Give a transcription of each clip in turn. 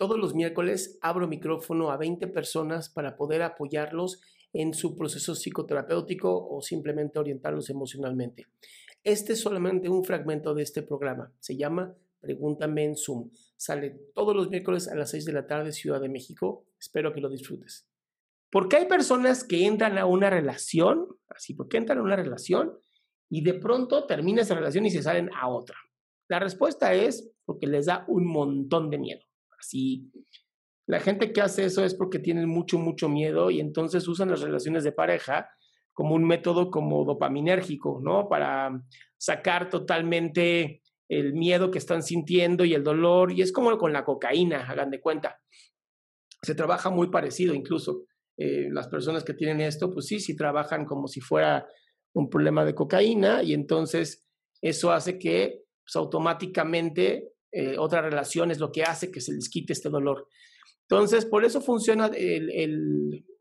Todos los miércoles abro micrófono a 20 personas para poder apoyarlos en su proceso psicoterapéutico o simplemente orientarlos emocionalmente. Este es solamente un fragmento de este programa. Se llama Pregúntame en Zoom. Sale todos los miércoles a las 6 de la tarde, Ciudad de México. Espero que lo disfrutes. ¿Por qué hay personas que entran a una relación? Así, ¿por qué entran a una relación y de pronto termina esa relación y se salen a otra? La respuesta es porque les da un montón de miedo. Así, la gente que hace eso es porque tienen mucho, mucho miedo y entonces usan las relaciones de pareja como un método como dopaminérgico, ¿no? Para sacar totalmente el miedo que están sintiendo y el dolor. Y es como con la cocaína, hagan de cuenta. Se trabaja muy parecido incluso. Eh, las personas que tienen esto, pues sí, sí trabajan como si fuera un problema de cocaína y entonces eso hace que pues, automáticamente eh, otra relación es lo que hace que se les quite este dolor. Entonces, por eso funciona el,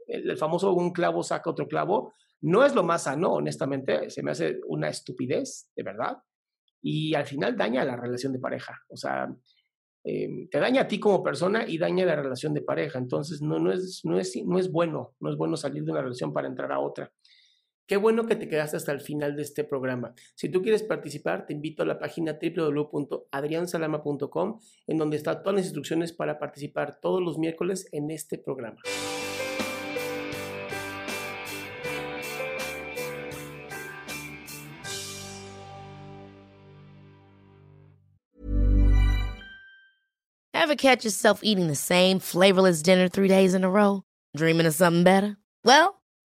el, famoso un clavo saca otro clavo. No es lo más sano, honestamente, se me hace una estupidez, de verdad. Y al final daña la relación de pareja. O sea, eh, te daña a ti como persona y daña la relación de pareja. Entonces, no, no, es, no, es, no es bueno, no es bueno salir de una relación para entrar a otra. Qué bueno que te quedaste hasta el final de este programa. Si tú quieres participar, te invito a la página www.adriansalama.com, en donde están todas las instrucciones para participar todos los miércoles en este programa. Ever catch yourself eating the same flavorless dinner three days in a row? Dreaming of something better? Well,